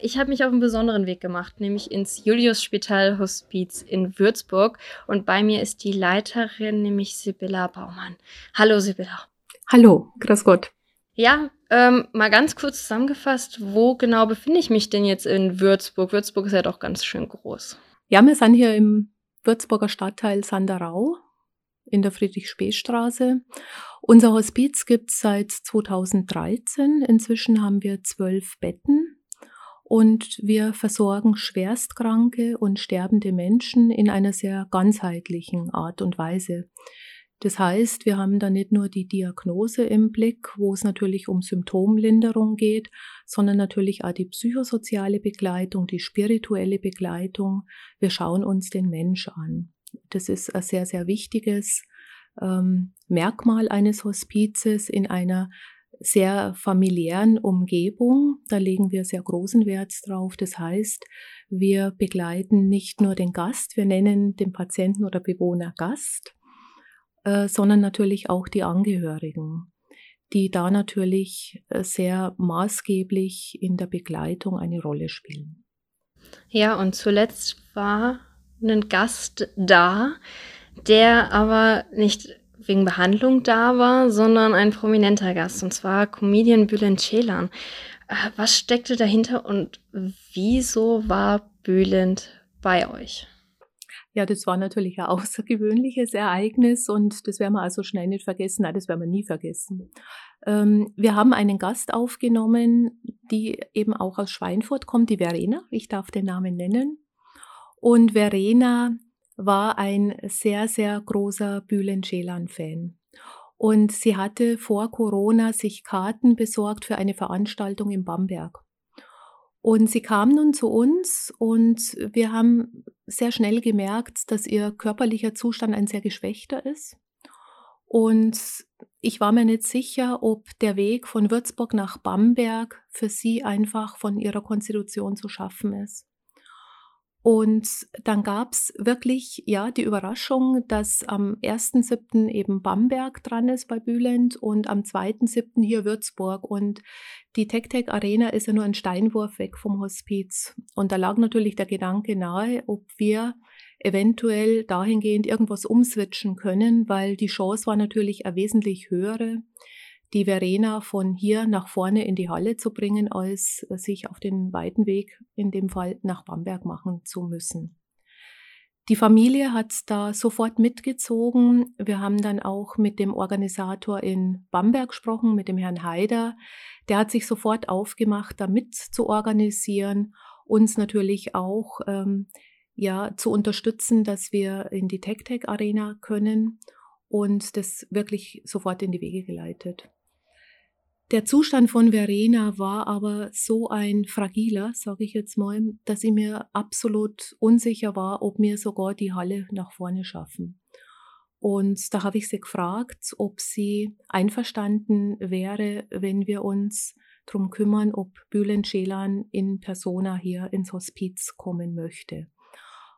Ich habe mich auf einen besonderen Weg gemacht, nämlich ins Julius-Spital Hospiz in Würzburg. Und bei mir ist die Leiterin, nämlich Sibylla Baumann. Hallo Sibylla. Hallo, grüß Gott. Ja, ähm, mal ganz kurz zusammengefasst, wo genau befinde ich mich denn jetzt in Würzburg? Würzburg ist ja doch ganz schön groß. Ja, wir sind hier im Würzburger Stadtteil Sanderau in der Friedrich-Spee-Straße. Unser Hospiz gibt es seit 2013. Inzwischen haben wir zwölf Betten und wir versorgen schwerstkranke und sterbende Menschen in einer sehr ganzheitlichen Art und Weise. Das heißt, wir haben da nicht nur die Diagnose im Blick, wo es natürlich um Symptomlinderung geht, sondern natürlich auch die psychosoziale Begleitung, die spirituelle Begleitung. Wir schauen uns den Mensch an. Das ist ein sehr, sehr wichtiges ähm, Merkmal eines Hospizes in einer sehr familiären Umgebung. Da legen wir sehr großen Wert drauf. Das heißt, wir begleiten nicht nur den Gast, wir nennen den Patienten oder Bewohner Gast, äh, sondern natürlich auch die Angehörigen, die da natürlich äh, sehr maßgeblich in der Begleitung eine Rolle spielen. Ja, und zuletzt war ein Gast da, der aber nicht wegen Behandlung da war, sondern ein prominenter Gast, und zwar Comedian Bülent Ceylan. Äh, was steckte dahinter und wieso war Bülent bei euch? Ja, das war natürlich ein außergewöhnliches Ereignis und das werden wir also schnell nicht vergessen. Nein, das werden wir nie vergessen. Ähm, wir haben einen Gast aufgenommen, die eben auch aus Schweinfurt kommt, die Verena. Ich darf den Namen nennen. Und Verena war ein sehr, sehr großer Bülent Ceylan-Fan. Und sie hatte vor Corona sich Karten besorgt für eine Veranstaltung in Bamberg. Und sie kam nun zu uns und wir haben sehr schnell gemerkt, dass ihr körperlicher Zustand ein sehr geschwächter ist. Und ich war mir nicht sicher, ob der Weg von Würzburg nach Bamberg für sie einfach von ihrer Konstitution zu schaffen ist. Und dann gab es wirklich ja die Überraschung, dass am 1.7. eben Bamberg dran ist bei Bülent und am 2.7. hier Würzburg. Und die TechTech Arena ist ja nur ein Steinwurf weg vom Hospiz. Und da lag natürlich der Gedanke nahe, ob wir eventuell dahingehend irgendwas umswitchen können, weil die Chance war natürlich eine wesentlich höhere, die Verena von hier nach vorne in die Halle zu bringen, als sich auf den weiten Weg, in dem Fall nach Bamberg machen zu müssen. Die Familie hat da sofort mitgezogen. Wir haben dann auch mit dem Organisator in Bamberg gesprochen, mit dem Herrn Haider. Der hat sich sofort aufgemacht, da mit zu organisieren, uns natürlich auch ähm, ja, zu unterstützen, dass wir in die TechTech Arena können und das wirklich sofort in die Wege geleitet. Der Zustand von Verena war aber so ein fragiler, sage ich jetzt mal, dass ich mir absolut unsicher war, ob wir sogar die Halle nach vorne schaffen. Und da habe ich sie gefragt, ob sie einverstanden wäre, wenn wir uns darum kümmern, ob Bülent Schelan in Persona hier ins Hospiz kommen möchte.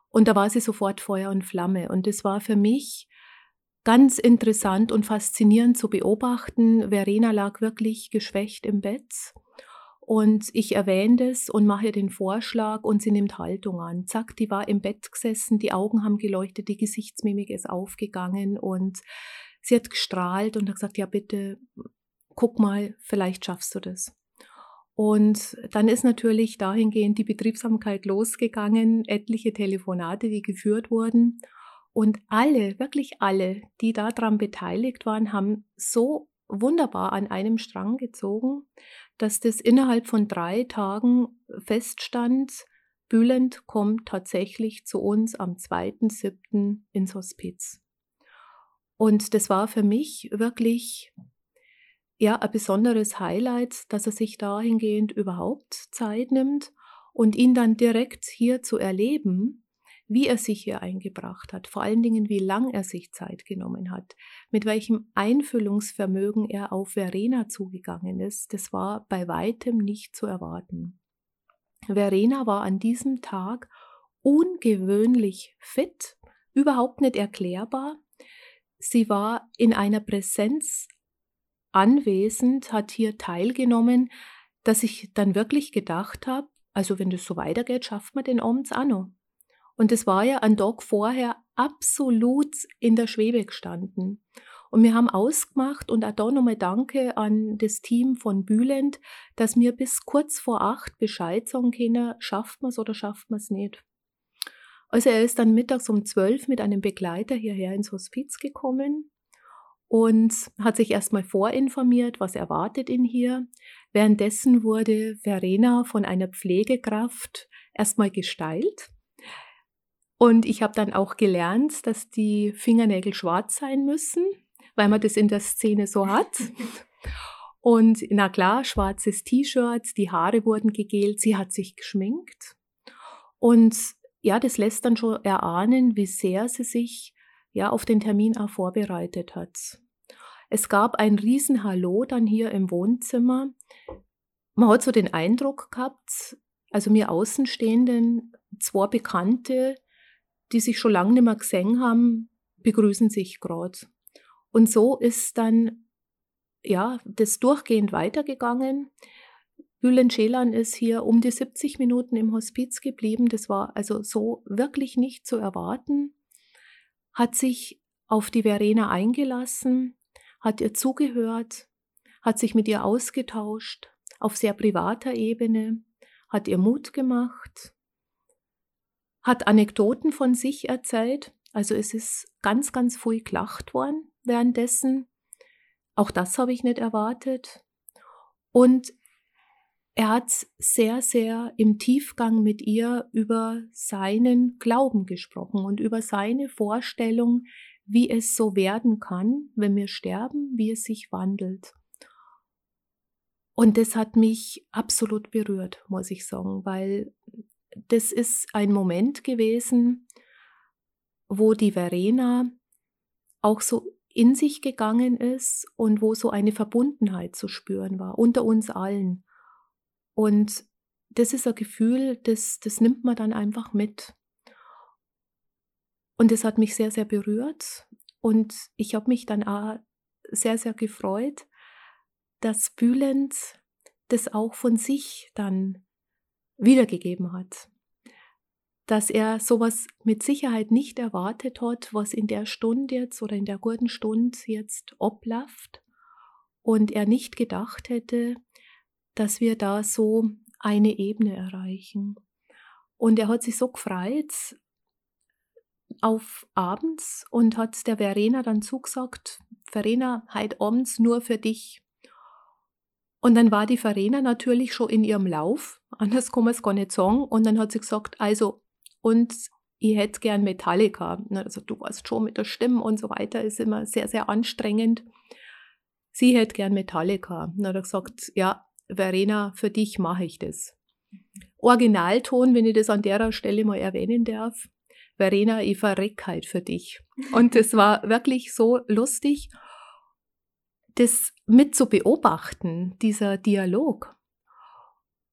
Und da war sie sofort Feuer und Flamme. Und es war für mich ganz interessant und faszinierend zu beobachten. Verena lag wirklich geschwächt im Bett. Und ich erwähne es und mache den Vorschlag und sie nimmt Haltung an. Zack, die war im Bett gesessen, die Augen haben geleuchtet, die Gesichtsmimik ist aufgegangen und sie hat gestrahlt und hat gesagt, ja bitte, guck mal, vielleicht schaffst du das. Und dann ist natürlich dahingehend die Betriebsamkeit losgegangen, etliche Telefonate, die geführt wurden. Und alle, wirklich alle, die daran beteiligt waren, haben so wunderbar an einem Strang gezogen, dass das innerhalb von drei Tagen feststand, Bülent kommt tatsächlich zu uns am 2.7. ins Hospiz. Und das war für mich wirklich ja ein besonderes Highlight, dass er sich dahingehend überhaupt Zeit nimmt und ihn dann direkt hier zu erleben, wie er sich hier eingebracht hat, vor allen Dingen, wie lang er sich Zeit genommen hat, mit welchem Einfühlungsvermögen er auf Verena zugegangen ist, das war bei weitem nicht zu erwarten. Verena war an diesem Tag ungewöhnlich fit, überhaupt nicht erklärbar. Sie war in einer Präsenz anwesend, hat hier teilgenommen, dass ich dann wirklich gedacht habe, also wenn das so weitergeht, schafft man den abends auch noch. Und das war ja ein Tag vorher absolut in der Schwebe gestanden. Und wir haben ausgemacht und auch da nochmal Danke an das Team von Bülent, dass wir bis kurz vor acht Bescheid sagen können, schafft man es oder schafft man es nicht. Also er ist dann mittags um zwölf mit einem Begleiter hierher ins Hospiz gekommen und hat sich erstmal vorinformiert, was erwartet ihn hier. Währenddessen wurde Verena von einer Pflegekraft erstmal gesteilt. Und ich habe dann auch gelernt, dass die Fingernägel schwarz sein müssen, weil man das in der Szene so hat. Und na klar, schwarzes T-Shirt, die Haare wurden gegelt, sie hat sich geschminkt. Und ja, das lässt dann schon erahnen, wie sehr sie sich ja auf den Termin auch vorbereitet hat. Es gab ein Riesenhallo dann hier im Wohnzimmer. Man hat so den Eindruck gehabt, also mir Außenstehenden, zwei Bekannte, die sich schon lange nicht mehr gesehen haben, begrüßen sich gerade. Und so ist dann ja das durchgehend weitergegangen. Bülent Schelan ist hier um die 70 Minuten im Hospiz geblieben. Das war also so wirklich nicht zu erwarten. Hat sich auf die Verena eingelassen, hat ihr zugehört, hat sich mit ihr ausgetauscht auf sehr privater Ebene, hat ihr Mut gemacht, hat Anekdoten von sich erzählt. Also es ist ganz, ganz viel gelacht worden währenddessen. Auch das habe ich nicht erwartet. Und er hat sehr, sehr im Tiefgang mit ihr über seinen Glauben gesprochen und über seine Vorstellung, wie es so werden kann, wenn wir sterben, wie es sich wandelt. Und das hat mich absolut berührt, muss ich sagen, weil das ist ein Moment gewesen, wo die Verena auch so in sich gegangen ist und wo so eine Verbundenheit zu spüren war, unter uns allen. Und das ist ein Gefühl, das, das nimmt man dann einfach mit. Und es hat mich sehr, sehr berührt. Und ich habe mich dann auch sehr, sehr gefreut, dass Bülent das auch von sich dann wiedergegeben hat. Dass er sowas mit Sicherheit nicht erwartet hat, was in der Stunde jetzt oder in der guten Stunde jetzt oblafft. Und er nicht gedacht hätte, dass wir da so eine Ebene erreichen. Und er hat sich so gefreut, auf abends und hat der Verena dann zugesagt, Verena, heute abends nur für dich. Und dann war die Verena natürlich schon in ihrem Lauf, anders kann man es gar nicht sagen. Und dann hat sie gesagt, also, und ich hätte gern Metallica. Also du weißt schon, mit der Stimme und so weiter ist immer sehr, sehr anstrengend. Sie hätte gern Metallica. Und dann hat er gesagt, ja, Verena, für dich mache ich das. Originalton, wenn ich das an der Stelle mal erwähnen darf, Verena, ich verreck halt für dich. Und es war wirklich so lustig, das mit zu beobachten, dieser Dialog.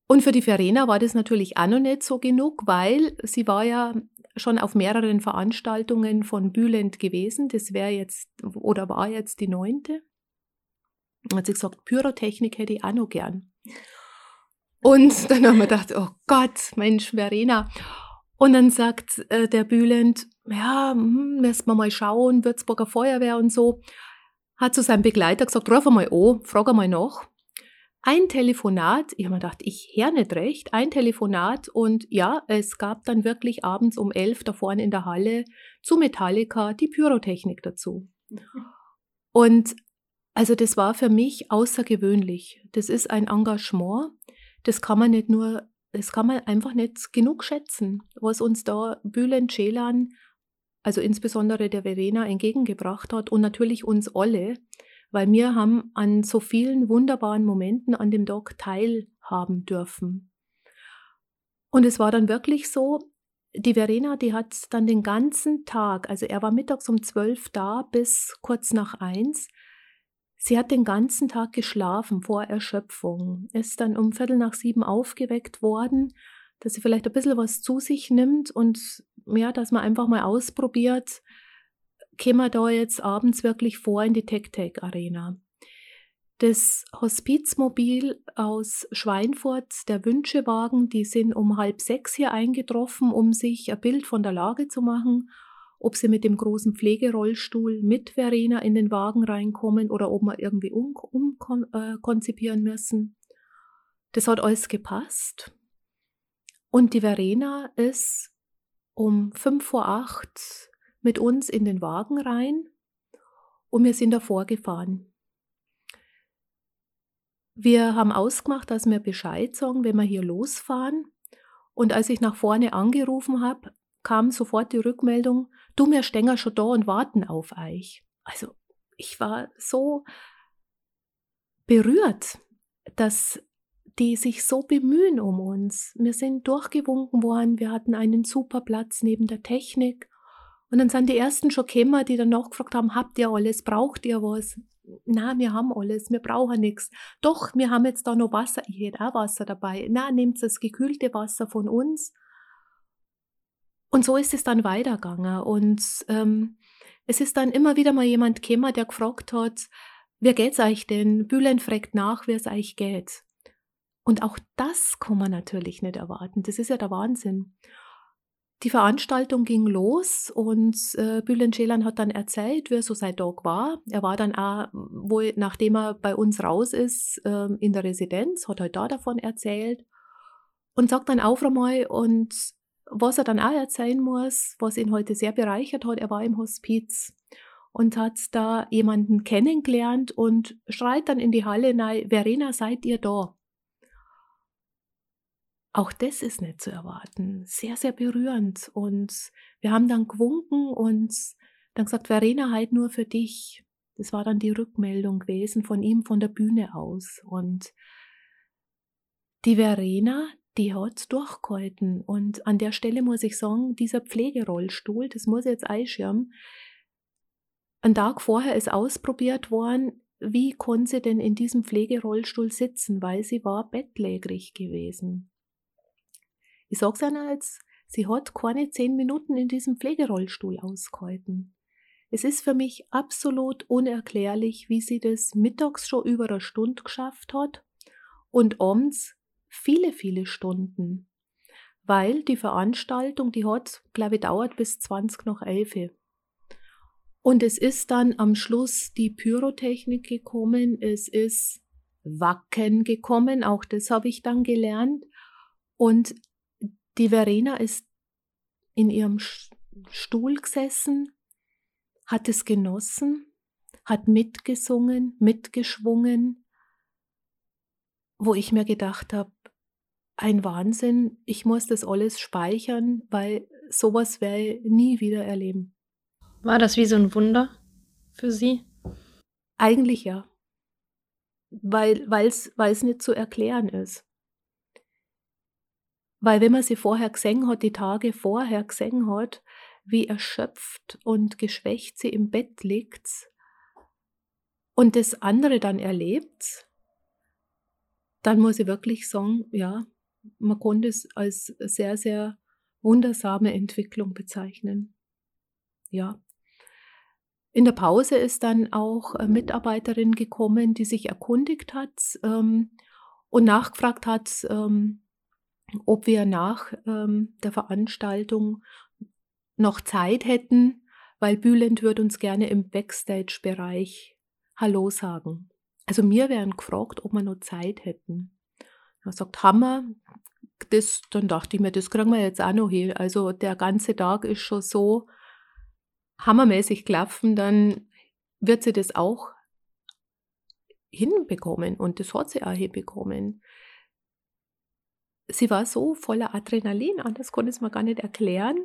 Und für die Verena war das natürlich auch noch nicht so genug, weil sie war ja schon auf mehreren Veranstaltungen von Bülent gewesen. Das wäre jetzt oder war jetzt die neunte. Hat sie gesagt, Pyrotechnik hätte ich auch noch gern. Und dann haben wir gedacht, oh Gott, Mensch, Verena. Und dann sagt äh, der Bülent, ja, hm, müssen wir mal schauen, Würzburger Feuerwehr und so. Hat zu seinem Begleiter gesagt, ruf mal an, frag mal nach. Ein Telefonat, ich habe mir gedacht, ich höre nicht recht, ein Telefonat und ja, es gab dann wirklich abends um elf da vorne in der Halle zu Metallica die Pyrotechnik dazu. Und also das war für mich außergewöhnlich. Das ist ein Engagement, das kann man nicht nur das kann man einfach nicht genug schätzen, was uns da Bülent Ceylan, also insbesondere der Verena, entgegengebracht hat und natürlich uns alle, weil wir haben an so vielen wunderbaren Momenten an dem Tag teilhaben dürfen. Und es war dann wirklich so, die Verena, die hat dann den ganzen Tag, also er war mittags um zwölf da bis kurz nach eins, Sie hat den ganzen Tag geschlafen vor Erschöpfung, ist dann um Viertel nach sieben aufgeweckt worden, dass sie vielleicht ein bisschen was zu sich nimmt und ja, dass man einfach mal ausprobiert, käme man da jetzt abends wirklich vor in die Tech-Tech-Arena. Das Hospizmobil aus Schweinfurt, der Wünschewagen, die sind um halb sechs hier eingetroffen, um sich ein Bild von der Lage zu machen, ob sie mit dem großen Pflegerollstuhl mit Verena in den Wagen reinkommen oder ob wir irgendwie umkonzipieren um, äh, müssen. Das hat alles gepasst. Und die Verena ist um fünf vor acht mit uns in den Wagen rein und wir sind davor gefahren. Wir haben ausgemacht, dass wir Bescheid sagen, wenn wir hier losfahren. Und als ich nach vorne angerufen habe, kam sofort die Rückmeldung, du, wir stehen schon da und warten auf euch. Also ich war so berührt, dass die sich so bemühen um uns. Wir sind durchgewunken worden, wir hatten einen super Platz neben der Technik. Und dann sind die ersten schon gekommen, die dann nachgefragt haben, habt ihr alles, braucht ihr was? na, wir haben alles, wir brauchen nichts. Doch, wir haben jetzt da noch Wasser, ich hätte auch Wasser dabei. Na, nehmt das gekühlte Wasser von uns. Und so ist es dann weitergegangen. Und ähm, es ist dann immer wieder mal jemand gekommen, der gefragt hat, wer geht's euch denn? Bühlen fragt nach, wer es euch geht. Und auch das kann man natürlich nicht erwarten. Das ist ja der Wahnsinn. Die Veranstaltung ging los und äh, Bülent Ceylan hat dann erzählt, wie er so sein Tag war. Er war dann auch, wohl, nachdem er bei uns raus ist, äh, in der Residenz, hat halt da davon erzählt und sagt dann auch einmal und was er dann auch erzählen muss, was ihn heute sehr bereichert hat, er war im Hospiz und hat da jemanden kennengelernt und schreit dann in die Halle nein, Verena, seid ihr da? Auch das ist nicht zu erwarten. Sehr, sehr berührend. Und wir haben dann gewunken und dann gesagt, Verena, halt nur für dich. Das war dann die Rückmeldung gewesen von ihm von der Bühne aus. Und die Verena, die hat durchgehalten. Und an der Stelle muss ich sagen, dieser Pflegerollstuhl, das muss ich jetzt einschirmen, ein Tag vorher ist ausprobiert worden, wie konnte sie denn in diesem Pflegerollstuhl sitzen, weil sie war bettlägerig gewesen. Ich sag's Ihnen jetzt, sie hat keine zehn Minuten in diesem Pflegerollstuhl ausgehalten. Es ist für mich absolut unerklärlich, wie sie das mittags schon über eine Stunde geschafft hat und abends viele, viele Stunden. Weil die Veranstaltung, die hat, glaube ich, dauert bis 20 nach 11. Und es ist dann am Schluss die Pyrotechnik gekommen, es ist Wacken gekommen, auch das habe ich dann gelernt. Und die Verena ist in ihrem Stuhl gesessen, hat es genossen, hat mitgesungen, mitgeschwungen, wo ich mir gedacht habe, ein Wahnsinn, ich muss das alles speichern, weil sowas werde ich nie wieder erleben. War das wie so ein Wunder für Sie? Eigentlich ja, weil es nicht zu erklären ist. Weil wenn man sie vorher gesehen hat, die Tage vorher gesehen hat, wie erschöpft und geschwächt sie im Bett liegt und das andere dann erlebt, dann muss ich wirklich sagen, ja, man konnte es als sehr, sehr wundersame Entwicklung bezeichnen. Ja. In der Pause ist dann auch eine Mitarbeiterin gekommen, die sich erkundigt hat ähm, und nachgefragt hat, ähm, ob wir nach ähm, der Veranstaltung noch Zeit hätten, weil Bülent würde uns gerne im Backstage-Bereich Hallo sagen. Also mir wären gefragt, ob wir noch Zeit hätten. Er sagt, Hammer, das, dann dachte ich mir, das kriegen wir jetzt auch noch hin. Also der ganze Tag ist schon so hammermäßig klaffen, dann wird sie das auch hinbekommen und das hat sie auch hinbekommen sie war so voller Adrenalin, anders konnte es mir gar nicht erklären,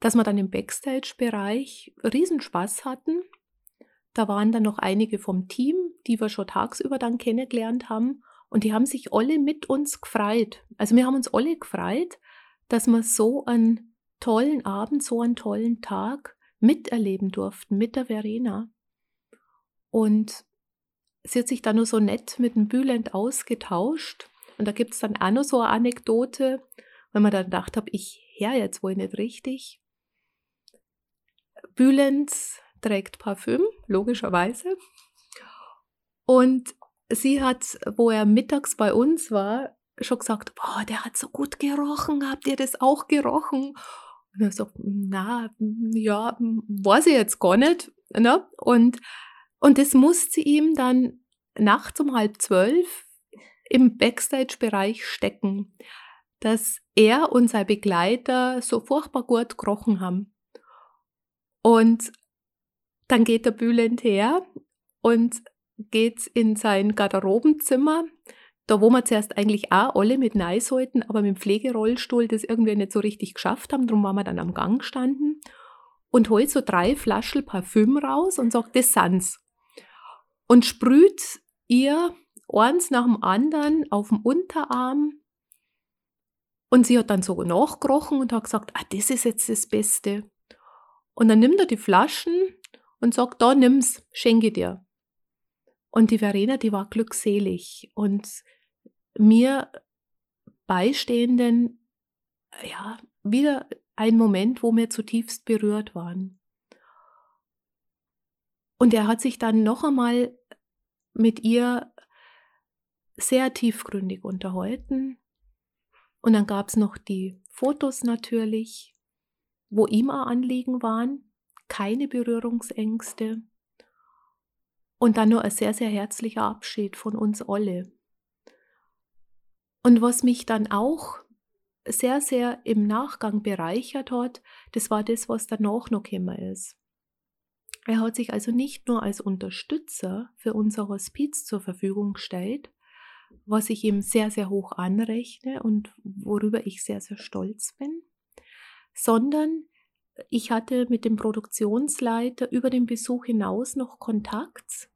dass wir dann im Backstage-Bereich Riesenspaß hatten. Da waren dann noch einige vom Team, die wir schon tagsüber dann kennengelernt haben. Und die haben sich alle mit uns gefreut. Also wir haben uns alle gefreut, dass wir so einen tollen Abend, so einen tollen Tag miterleben durften mit der Verena. Und sie hat sich dann nur so nett mit dem Bülent ausgetauscht. Und da gibt es dann auch noch so eine Anekdote, wenn man dann gedacht habe, ich her jetzt wohl nicht richtig. Bülent trägt Parfüm, logischerweise. Und sie hat, wo er mittags bei uns war, schon gesagt, boah, der hat so gut gerochen, habt ihr das auch gerochen? Und er so, na, ja, weiß ich jetzt gar nicht. Ne? Und, und das musste ihm dann nachts um halb zwölf im Backstage-Bereich stecken, dass er und sein Begleiter so furchtbar gut gerochen haben. Und dann geht der Bülent her und geht in sein Garderobenzimmer, da wo wir zuerst eigentlich auch alle mit halten, aber mit dem Pflegerollstuhl das irgendwie nicht so richtig geschafft haben, darum waren wir dann am Gang gestanden und holt so drei Flaschen Parfüm raus und sagt, das sind's. Und sprüht ihr eins nach dem anderen auf dem Unterarm und sie hat dann so nachgerochen und hat gesagt, ah, das ist jetzt das Beste. Und dann nimmt er die Flaschen und sagt, da nimm's, schenke dir. Und die Verena, die war glückselig und mir Beistehenden, ja, wieder ein Moment, wo wir zutiefst berührt waren. Und er hat sich dann noch einmal mit ihr sehr tiefgründig unterhalten. Und dann gab es noch die Fotos natürlich, wo ihm ein Anliegen waren, keine Berührungsängste. Und dann nur ein sehr, sehr herzlicher Abschied von uns alle. Und was mich dann auch sehr, sehr im Nachgang bereichert hat, das war das, was danach noch gekommen ist. Er hat sich also nicht nur als Unterstützer für unser Hospiz zur Verfügung gestellt, was ich ihm sehr, sehr hoch anrechne und worüber ich sehr, sehr stolz bin, sondern ich hatte mit dem Produktionsleiter über den Besuch hinaus noch Kontakt,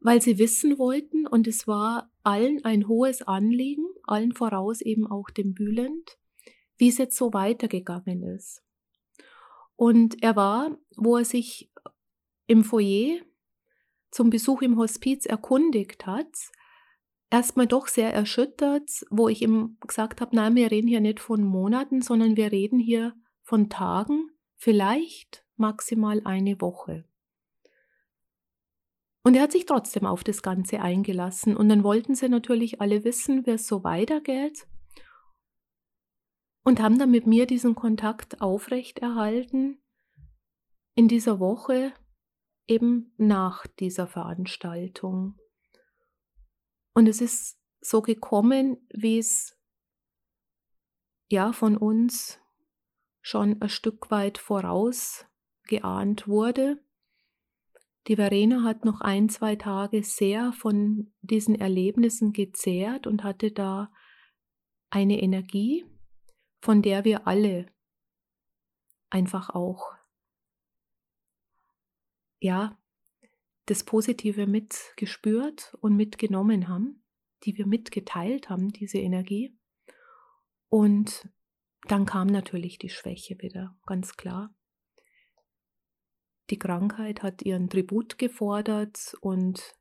weil sie wissen wollten, und es war allen ein hohes Anliegen, allen voraus eben auch dem Bülent, wie es jetzt so weitergegangen ist. Und er war, wo er sich im Foyer zum Besuch im Hospiz erkundigt hat, erstmal doch sehr erschüttert, wo ich ihm gesagt habe, nein, wir reden hier nicht von Monaten, sondern wir reden hier von Tagen, vielleicht maximal eine Woche. Und er hat sich trotzdem auf das Ganze eingelassen. Und dann wollten sie natürlich alle wissen, wie es so weitergeht. Und haben dann mit mir diesen Kontakt aufrechterhalten in dieser Woche, eben nach dieser Veranstaltung. Und es ist so gekommen, wie es ja von uns schon ein Stück weit vorausgeahnt wurde. Die Verena hat noch ein, zwei Tage sehr von diesen Erlebnissen gezehrt und hatte da eine Energie, von der wir alle einfach auch, ja, das Positive mitgespürt und mitgenommen haben, die wir mitgeteilt haben, diese Energie. Und dann kam natürlich die Schwäche wieder, ganz klar. Die Krankheit hat ihren Tribut gefordert und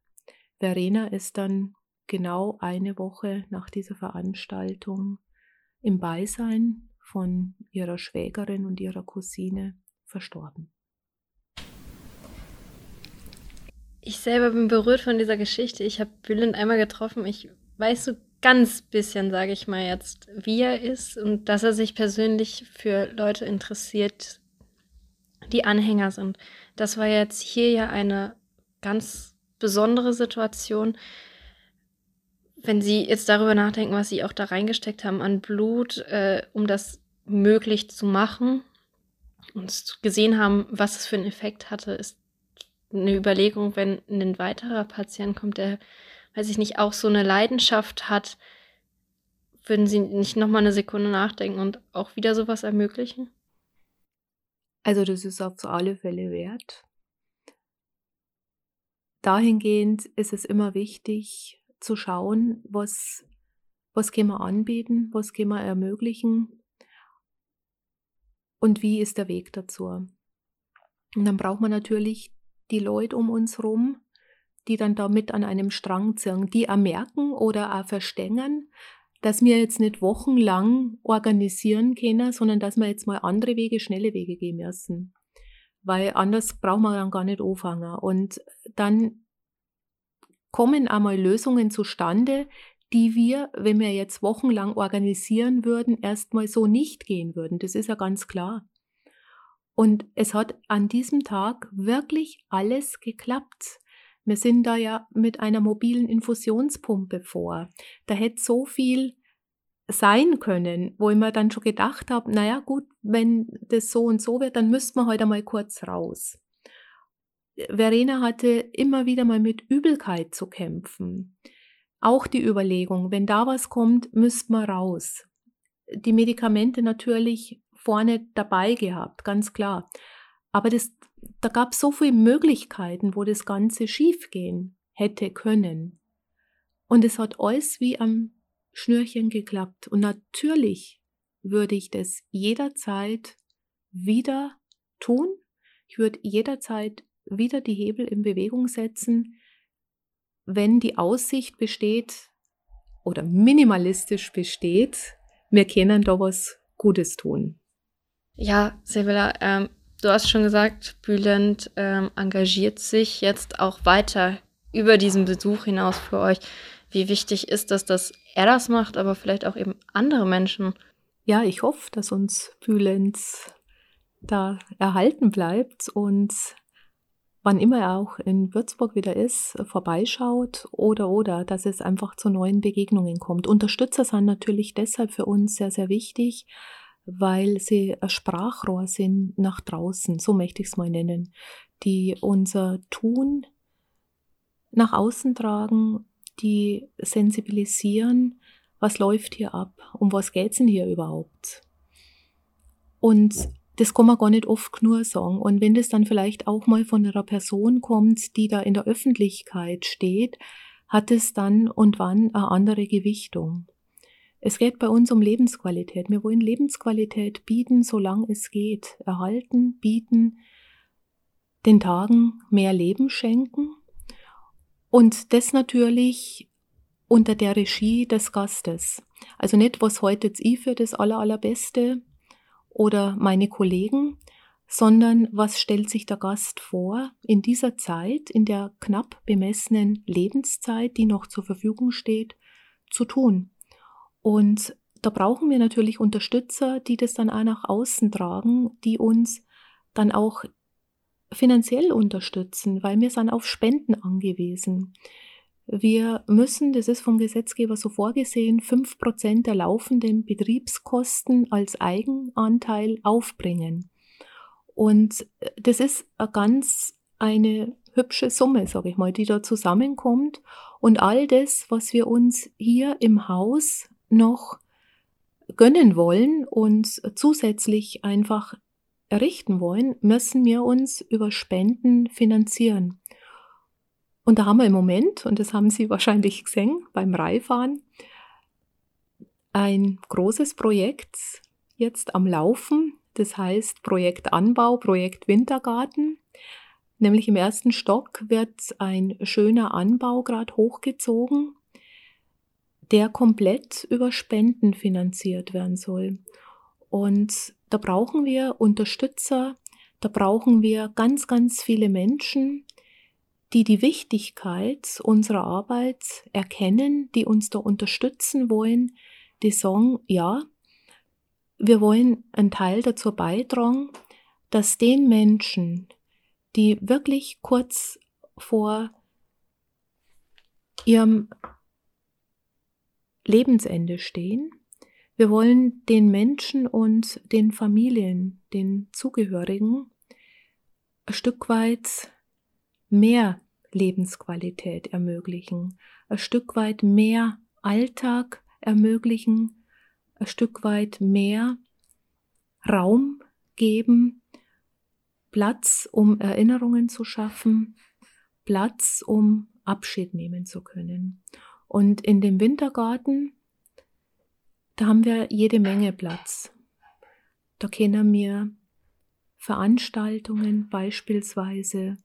Verena ist dann genau eine Woche nach dieser Veranstaltung im Beisein von ihrer Schwägerin und ihrer Cousine verstorben. Ich selber bin berührt von dieser Geschichte. Ich habe Bülent einmal getroffen. Ich weiß so ganz bisschen, sage ich mal jetzt, wie er ist und dass er sich persönlich für Leute interessiert, die Anhänger sind. Das war jetzt hier ja eine ganz besondere Situation. Wenn Sie jetzt darüber nachdenken, was Sie auch da reingesteckt haben an Blut, äh, um das möglich zu machen und gesehen haben, was es für einen Effekt hatte, ist eine Überlegung, wenn ein weiterer Patient kommt, der, weiß ich nicht, auch so eine Leidenschaft hat, würden Sie nicht nochmal eine Sekunde nachdenken und auch wieder sowas ermöglichen? Also das ist auf alle Fälle wert. Dahingehend ist es immer wichtig zu schauen, was, was können wir anbieten, was können wir ermöglichen und wie ist der Weg dazu. Und dann braucht man natürlich die Leute um uns herum, die dann damit an einem Strang ziehen, die ermerken oder auch verstängern, dass wir jetzt nicht wochenlang organisieren können, sondern dass wir jetzt mal andere Wege, schnelle Wege gehen müssen. Weil anders brauchen wir dann gar nicht anfangen. Und dann kommen einmal Lösungen zustande, die wir, wenn wir jetzt wochenlang organisieren würden, erstmal so nicht gehen würden. Das ist ja ganz klar. Und es hat an diesem Tag wirklich alles geklappt. Wir sind da ja mit einer mobilen Infusionspumpe vor. Da hätte so viel sein können, wo ich mir dann schon gedacht habe, naja gut, wenn das so und so wird, dann müssten wir heute mal kurz raus. Verena hatte immer wieder mal mit Übelkeit zu kämpfen. Auch die Überlegung, wenn da was kommt, müssten wir raus. Die Medikamente natürlich vorne dabei gehabt, ganz klar. Aber das, da gab es so viele Möglichkeiten, wo das Ganze schiefgehen hätte können. Und es hat alles wie am Schnürchen geklappt. Und natürlich würde ich das jederzeit wieder tun. Ich würde jederzeit wieder die Hebel in Bewegung setzen, wenn die Aussicht besteht oder minimalistisch besteht, wir können da was Gutes tun. Ja, Sibylla, ähm, du hast schon gesagt, Bülent ähm, engagiert sich jetzt auch weiter über diesen Besuch hinaus für euch. Wie wichtig ist das, dass er das macht, aber vielleicht auch eben andere Menschen? Ja, ich hoffe, dass uns Bülent da erhalten bleibt und wann immer er auch in Würzburg wieder ist, vorbeischaut oder oder, dass es einfach zu neuen Begegnungen kommt. Unterstützer sind natürlich deshalb für uns sehr, sehr wichtig, weil sie ein Sprachrohr sind nach draußen, so möchte ich es mal nennen, die unser Tun nach außen tragen, die sensibilisieren, was läuft hier ab, um was geht's denn hier überhaupt. Und das kann man gar nicht oft nur sagen. Und wenn das dann vielleicht auch mal von einer Person kommt, die da in der Öffentlichkeit steht, hat es dann und wann eine andere Gewichtung. Es geht bei uns um Lebensqualität. Wir wollen Lebensqualität bieten, solange es geht. Erhalten, bieten, den Tagen mehr Leben schenken. Und das natürlich unter der Regie des Gastes. Also nicht, was heute jetzt ich für das aller, allerbeste oder meine Kollegen, sondern was stellt sich der Gast vor in dieser Zeit, in der knapp bemessenen Lebenszeit, die noch zur Verfügung steht, zu tun. Und da brauchen wir natürlich Unterstützer, die das dann auch nach außen tragen, die uns dann auch finanziell unterstützen, weil wir sind auf Spenden angewiesen. Wir müssen, das ist vom Gesetzgeber so vorgesehen, fünf Prozent der laufenden Betriebskosten als Eigenanteil aufbringen. Und das ist eine ganz eine hübsche Summe, sage ich mal, die da zusammenkommt. Und all das, was wir uns hier im Haus noch gönnen wollen und zusätzlich einfach errichten wollen, müssen wir uns über Spenden finanzieren. Und da haben wir im Moment, und das haben Sie wahrscheinlich gesehen beim Reifahren, ein großes Projekt jetzt am Laufen. Das heißt Projekt Anbau, Projekt Wintergarten. Nämlich im ersten Stock wird ein schöner Anbau gerade hochgezogen der komplett über Spenden finanziert werden soll. Und da brauchen wir Unterstützer, da brauchen wir ganz, ganz viele Menschen, die die Wichtigkeit unserer Arbeit erkennen, die uns da unterstützen wollen, die sagen, ja, wir wollen einen Teil dazu beitragen, dass den Menschen, die wirklich kurz vor ihrem Lebensende stehen. Wir wollen den Menschen und den Familien, den Zugehörigen ein Stück weit mehr Lebensqualität ermöglichen, ein Stück weit mehr Alltag ermöglichen, ein Stück weit mehr Raum geben, Platz, um Erinnerungen zu schaffen, Platz, um Abschied nehmen zu können. Und in dem Wintergarten, da haben wir jede Menge Platz. Da können wir Veranstaltungen beispielsweise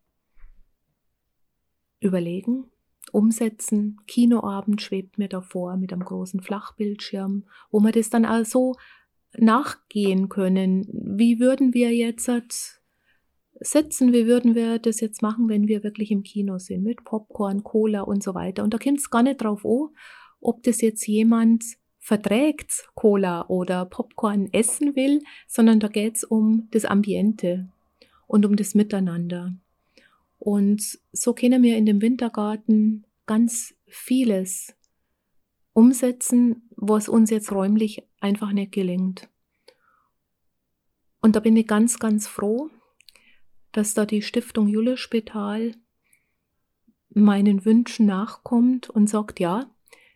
überlegen, umsetzen. Kinoabend schwebt mir davor mit einem großen Flachbildschirm, wo wir das dann also nachgehen können. Wie würden wir jetzt setzen, wie würden wir das jetzt machen, wenn wir wirklich im Kino sind, mit Popcorn, Cola und so weiter. Und da kommt es gar nicht drauf an, ob das jetzt jemand verträgt, Cola oder Popcorn essen will, sondern da geht es um das Ambiente und um das Miteinander. Und so können wir in dem Wintergarten ganz vieles umsetzen, was uns jetzt räumlich einfach nicht gelingt. Und da bin ich ganz, ganz froh, dass da die Stiftung Jule Spital meinen Wünschen nachkommt und sagt, ja,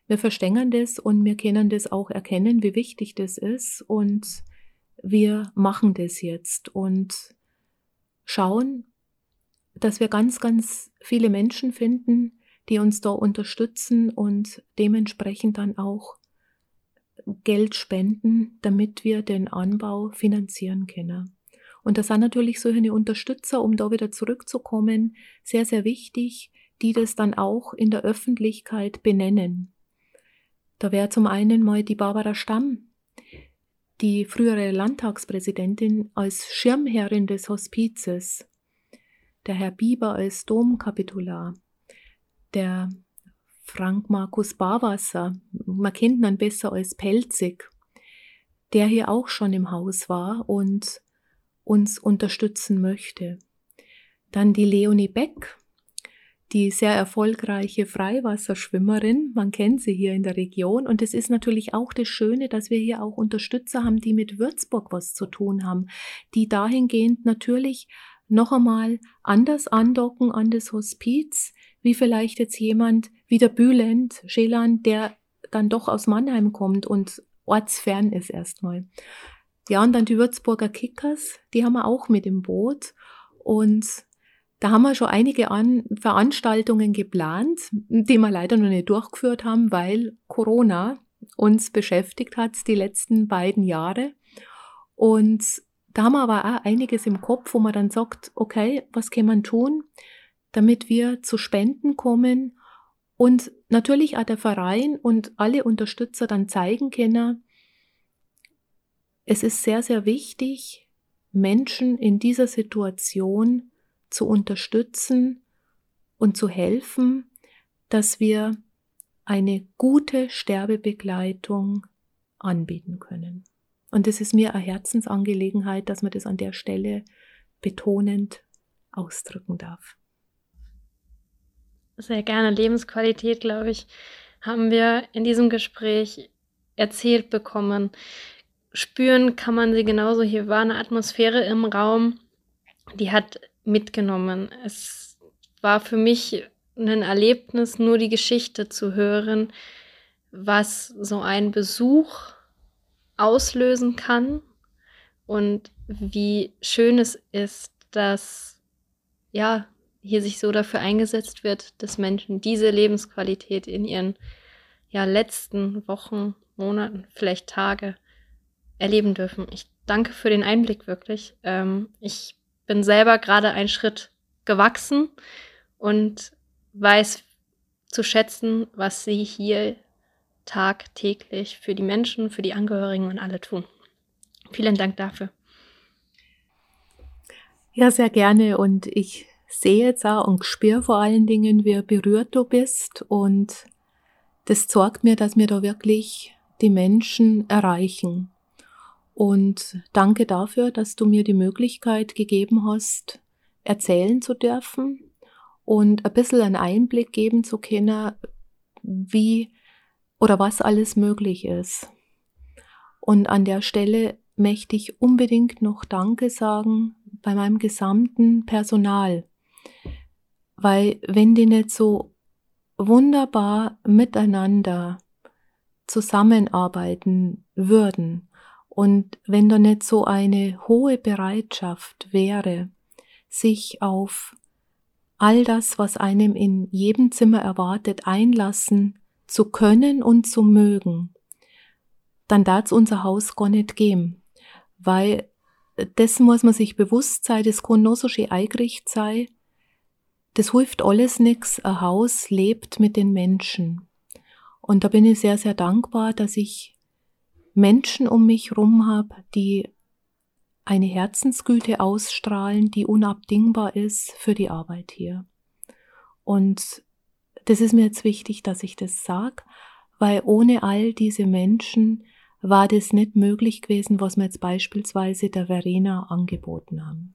wir verstehen das und wir können das auch erkennen, wie wichtig das ist und wir machen das jetzt und schauen, dass wir ganz, ganz viele Menschen finden, die uns da unterstützen und dementsprechend dann auch Geld spenden, damit wir den Anbau finanzieren können. Und das sind natürlich solche Unterstützer, um da wieder zurückzukommen, sehr, sehr wichtig, die das dann auch in der Öffentlichkeit benennen. Da wäre zum einen mal die Barbara Stamm, die frühere Landtagspräsidentin als Schirmherrin des Hospizes, der Herr Bieber als Domkapitular, der Frank Markus Barwasser, man kennt ihn besser als Pelzig, der hier auch schon im Haus war und uns unterstützen möchte. Dann die Leonie Beck, die sehr erfolgreiche Freiwasserschwimmerin. Man kennt sie hier in der Region. Und es ist natürlich auch das Schöne, dass wir hier auch Unterstützer haben, die mit Würzburg was zu tun haben, die dahingehend natürlich noch einmal anders andocken an das Hospiz, wie vielleicht jetzt jemand wie der Bülent, Schelan, der dann doch aus Mannheim kommt und ortsfern ist erstmal. Ja, und dann die Würzburger Kickers, die haben wir auch mit im Boot. Und da haben wir schon einige An Veranstaltungen geplant, die wir leider noch nicht durchgeführt haben, weil Corona uns beschäftigt hat die letzten beiden Jahre. Und da haben wir aber auch einiges im Kopf, wo man dann sagt, okay, was kann man tun, damit wir zu Spenden kommen und natürlich auch der Verein und alle Unterstützer dann zeigen können, es ist sehr, sehr wichtig, Menschen in dieser Situation zu unterstützen und zu helfen, dass wir eine gute Sterbebegleitung anbieten können. Und es ist mir eine Herzensangelegenheit, dass man das an der Stelle betonend ausdrücken darf. Sehr gerne. Lebensqualität, glaube ich, haben wir in diesem Gespräch erzählt bekommen spüren kann man sie genauso. Hier war eine Atmosphäre im Raum, die hat mitgenommen. Es war für mich ein Erlebnis, nur die Geschichte zu hören, was so ein Besuch auslösen kann und wie schön es ist, dass ja hier sich so dafür eingesetzt wird, dass Menschen diese Lebensqualität in ihren ja letzten Wochen, Monaten, vielleicht Tage erleben dürfen. Ich danke für den Einblick wirklich. Ähm, ich bin selber gerade einen Schritt gewachsen und weiß zu schätzen, was sie hier tagtäglich für die Menschen, für die Angehörigen und alle tun. Vielen Dank dafür. Ja, sehr gerne. Und ich sehe jetzt auch und spüre vor allen Dingen, wie berührt du bist. Und das sorgt mir, dass wir da wirklich die Menschen erreichen. Und danke dafür, dass du mir die Möglichkeit gegeben hast, erzählen zu dürfen und ein bisschen einen Einblick geben zu können, wie oder was alles möglich ist. Und an der Stelle möchte ich unbedingt noch Danke sagen bei meinem gesamten Personal, weil wenn die nicht so wunderbar miteinander zusammenarbeiten würden, und wenn da nicht so eine hohe Bereitschaft wäre, sich auf all das, was einem in jedem Zimmer erwartet, einlassen zu können und zu mögen, dann darf unser Haus gar nicht geben. Weil dessen muss man sich bewusst sein, das kann noch so schön eingerichtet sein, das hilft alles nix, ein Haus lebt mit den Menschen. Und da bin ich sehr, sehr dankbar, dass ich Menschen um mich rum habe, die eine Herzensgüte ausstrahlen, die unabdingbar ist für die Arbeit hier. Und das ist mir jetzt wichtig, dass ich das sage, weil ohne all diese Menschen war das nicht möglich gewesen, was wir jetzt beispielsweise der Verena angeboten haben.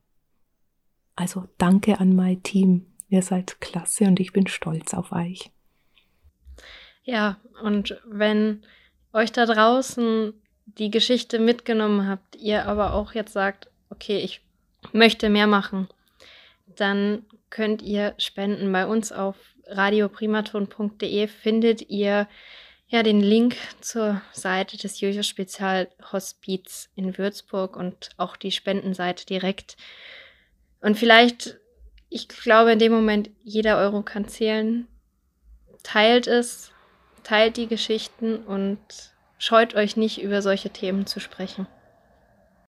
Also danke an mein Team. Ihr seid klasse und ich bin stolz auf euch. Ja, und wenn euch da draußen die Geschichte mitgenommen habt, ihr aber auch jetzt sagt, okay, ich möchte mehr machen, dann könnt ihr spenden. Bei uns auf radioprimaton.de findet ihr ja den Link zur Seite des Julius Spezial Hospiz in Würzburg und auch die Spendenseite direkt. Und vielleicht, ich glaube in dem Moment, jeder Euro kann zählen. Teilt es, teilt die Geschichten und scheut euch nicht, über solche Themen zu sprechen.